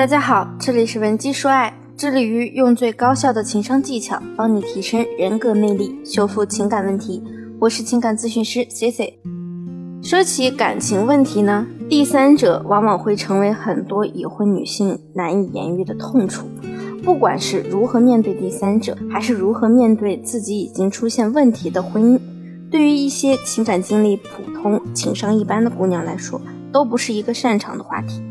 大家好，这里是文姬说爱，致力于用最高效的情商技巧帮你提升人格魅力，修复情感问题。我是情感咨询师 C C。说起感情问题呢，第三者往往会成为很多已婚女性难以言喻的痛处。不管是如何面对第三者，还是如何面对自己已经出现问题的婚姻，对于一些情感经历普通、情商一般的姑娘来说，都不是一个擅长的话题。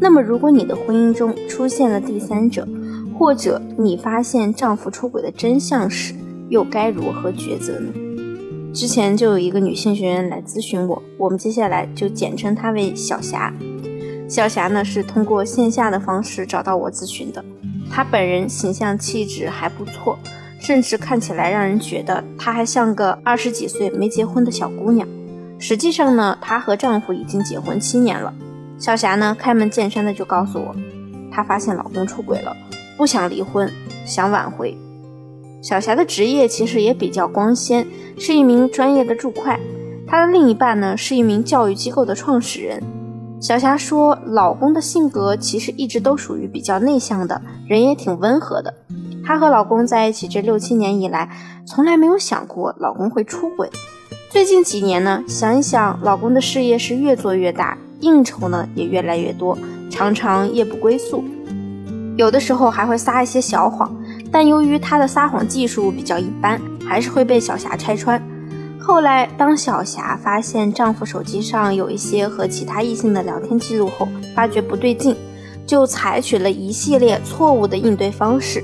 那么，如果你的婚姻中出现了第三者，或者你发现丈夫出轨的真相时，又该如何抉择呢？之前就有一个女性学员来咨询我，我们接下来就简称她为小霞。小霞呢是通过线下的方式找到我咨询的，她本人形象气质还不错，甚至看起来让人觉得她还像个二十几岁没结婚的小姑娘。实际上呢，她和丈夫已经结婚七年了。小霞呢，开门见山的就告诉我，她发现老公出轨了，不想离婚，想挽回。小霞的职业其实也比较光鲜，是一名专业的注会。她的另一半呢，是一名教育机构的创始人。小霞说，老公的性格其实一直都属于比较内向的，人也挺温和的。她和老公在一起这六七年以来，从来没有想过老公会出轨。最近几年呢，想一想，老公的事业是越做越大。应酬呢也越来越多，常常夜不归宿，有的时候还会撒一些小谎，但由于他的撒谎技术比较一般，还是会被小霞拆穿。后来，当小霞发现丈夫手机上有一些和其他异性的聊天记录后，发觉不对劲，就采取了一系列错误的应对方式。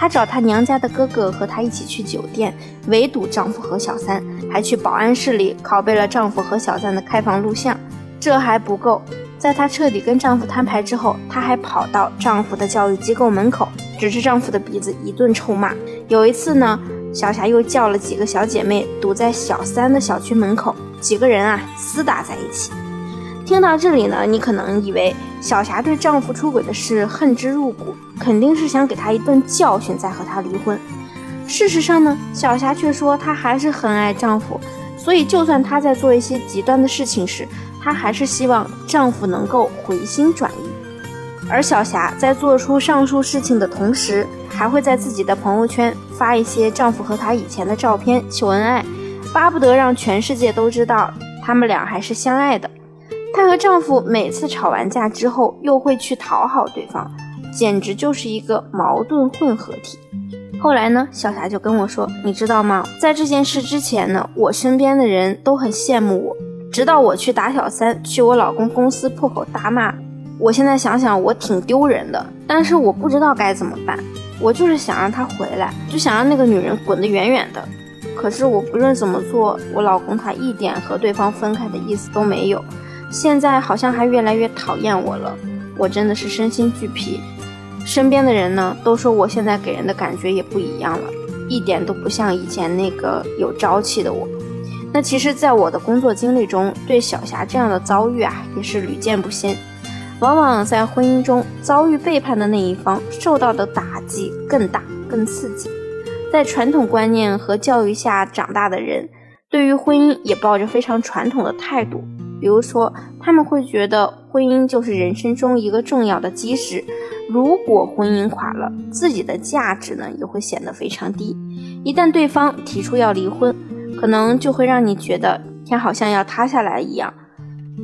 她找她娘家的哥哥和她一起去酒店围堵丈夫和小三，还去保安室里拷贝了丈夫和小三的开房录像。这还不够，在她彻底跟丈夫摊牌之后，她还跑到丈夫的教育机构门口，指着丈夫的鼻子一顿臭骂。有一次呢，小霞又叫了几个小姐妹堵在小三的小区门口，几个人啊厮打在一起。听到这里呢，你可能以为小霞对丈夫出轨的事恨之入骨，肯定是想给他一顿教训再和他离婚。事实上呢，小霞却说她还是很爱丈夫，所以就算她在做一些极端的事情时，她还是希望丈夫能够回心转意，而小霞在做出上述事情的同时，还会在自己的朋友圈发一些丈夫和她以前的照片秀恩爱，巴不得让全世界都知道他们俩还是相爱的。她和丈夫每次吵完架之后，又会去讨好对方，简直就是一个矛盾混合体。后来呢，小霞就跟我说：“你知道吗？在这件事之前呢，我身边的人都很羡慕我。”直到我去打小三，去我老公公司破口大骂，我现在想想我挺丢人的，但是我不知道该怎么办。我就是想让他回来，就想让那个女人滚得远远的。可是我不论怎么做，我老公他一点和对方分开的意思都没有，现在好像还越来越讨厌我了。我真的是身心俱疲，身边的人呢都说我现在给人的感觉也不一样了，一点都不像以前那个有朝气的我。那其实，在我的工作经历中，对小霞这样的遭遇啊，也是屡见不鲜。往往在婚姻中遭遇背叛的那一方，受到的打击更大、更刺激。在传统观念和教育下长大的人，对于婚姻也抱着非常传统的态度。比如说，他们会觉得婚姻就是人生中一个重要的基石，如果婚姻垮了，自己的价值呢也会显得非常低。一旦对方提出要离婚，可能就会让你觉得天好像要塌下来一样，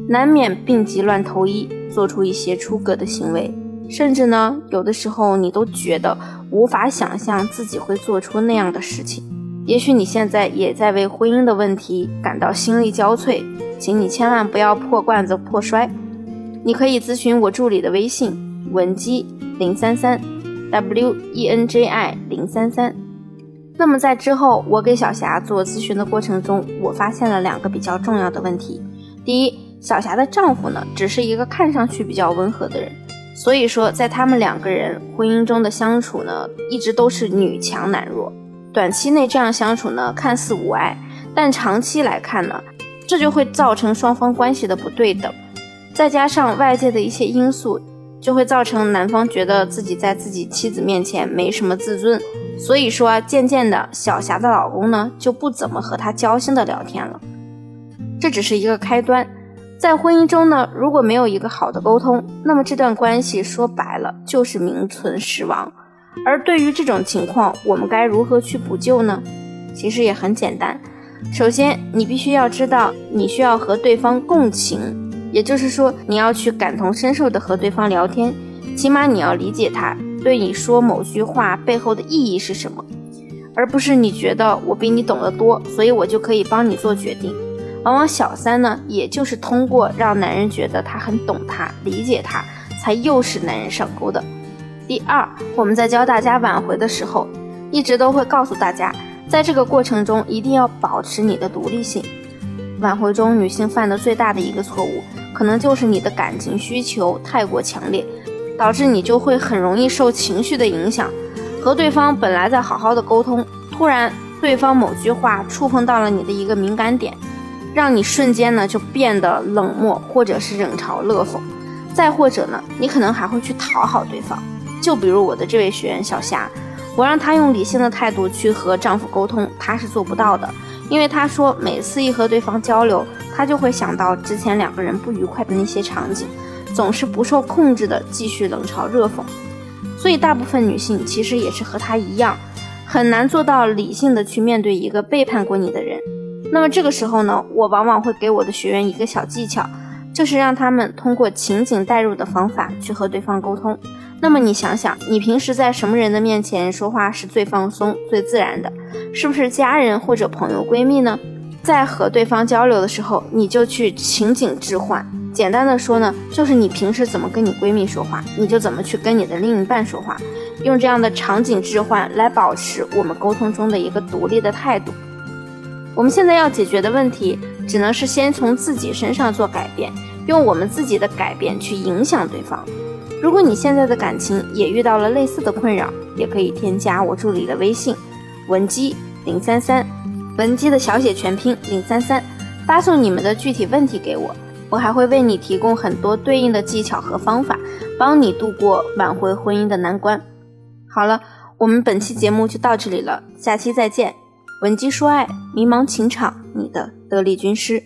难免病急乱投医，做出一些出格的行为，甚至呢，有的时候你都觉得无法想象自己会做出那样的事情。也许你现在也在为婚姻的问题感到心力交瘁，请你千万不要破罐子破摔。你可以咨询我助理的微信文姬零三三，W E N J I 零三三。那么在之后，我给小霞做咨询的过程中，我发现了两个比较重要的问题。第一，小霞的丈夫呢，只是一个看上去比较温和的人，所以说在他们两个人婚姻中的相处呢，一直都是女强男弱。短期内这样相处呢，看似无碍，但长期来看呢，这就会造成双方关系的不对等，再加上外界的一些因素。就会造成男方觉得自己在自己妻子面前没什么自尊，所以说渐渐的，小霞的老公呢就不怎么和她交心的聊天了。这只是一个开端，在婚姻中呢，如果没有一个好的沟通，那么这段关系说白了就是名存实亡。而对于这种情况，我们该如何去补救呢？其实也很简单。首先，你必须要知道，你需要和对方共情，也就是说，你要去感同身受的和对方聊天，起码你要理解他对你说某句话背后的意义是什么，而不是你觉得我比你懂得多，所以我就可以帮你做决定。往往小三呢，也就是通过让男人觉得他很懂他、理解他，才诱使男人上钩的。第二，我们在教大家挽回的时候，一直都会告诉大家。在这个过程中，一定要保持你的独立性。挽回中，女性犯的最大的一个错误，可能就是你的感情需求太过强烈，导致你就会很容易受情绪的影响。和对方本来在好好的沟通，突然对方某句话触碰到了你的一个敏感点，让你瞬间呢就变得冷漠，或者是冷嘲热讽。再或者呢，你可能还会去讨好对方。就比如我的这位学员小霞。我让她用理性的态度去和丈夫沟通，她是做不到的，因为她说每次一和对方交流，她就会想到之前两个人不愉快的那些场景，总是不受控制的继续冷嘲热讽。所以大部分女性其实也是和她一样，很难做到理性的去面对一个背叛过你的人。那么这个时候呢，我往往会给我的学员一个小技巧，就是让他们通过情景代入的方法去和对方沟通。那么你想想，你平时在什么人的面前说话是最放松、最自然的？是不是家人或者朋友、闺蜜呢？在和对方交流的时候，你就去情景置换。简单的说呢，就是你平时怎么跟你闺蜜说话，你就怎么去跟你的另一半说话，用这样的场景置换来保持我们沟通中的一个独立的态度。我们现在要解决的问题，只能是先从自己身上做改变，用我们自己的改变去影响对方。如果你现在的感情也遇到了类似的困扰，也可以添加我助理的微信文姬零三三，文姬的小写全拼零三三，发送你们的具体问题给我，我还会为你提供很多对应的技巧和方法，帮你度过挽回婚姻的难关。好了，我们本期节目就到这里了，下期再见。文姬说爱，迷茫情场，你的得力军师。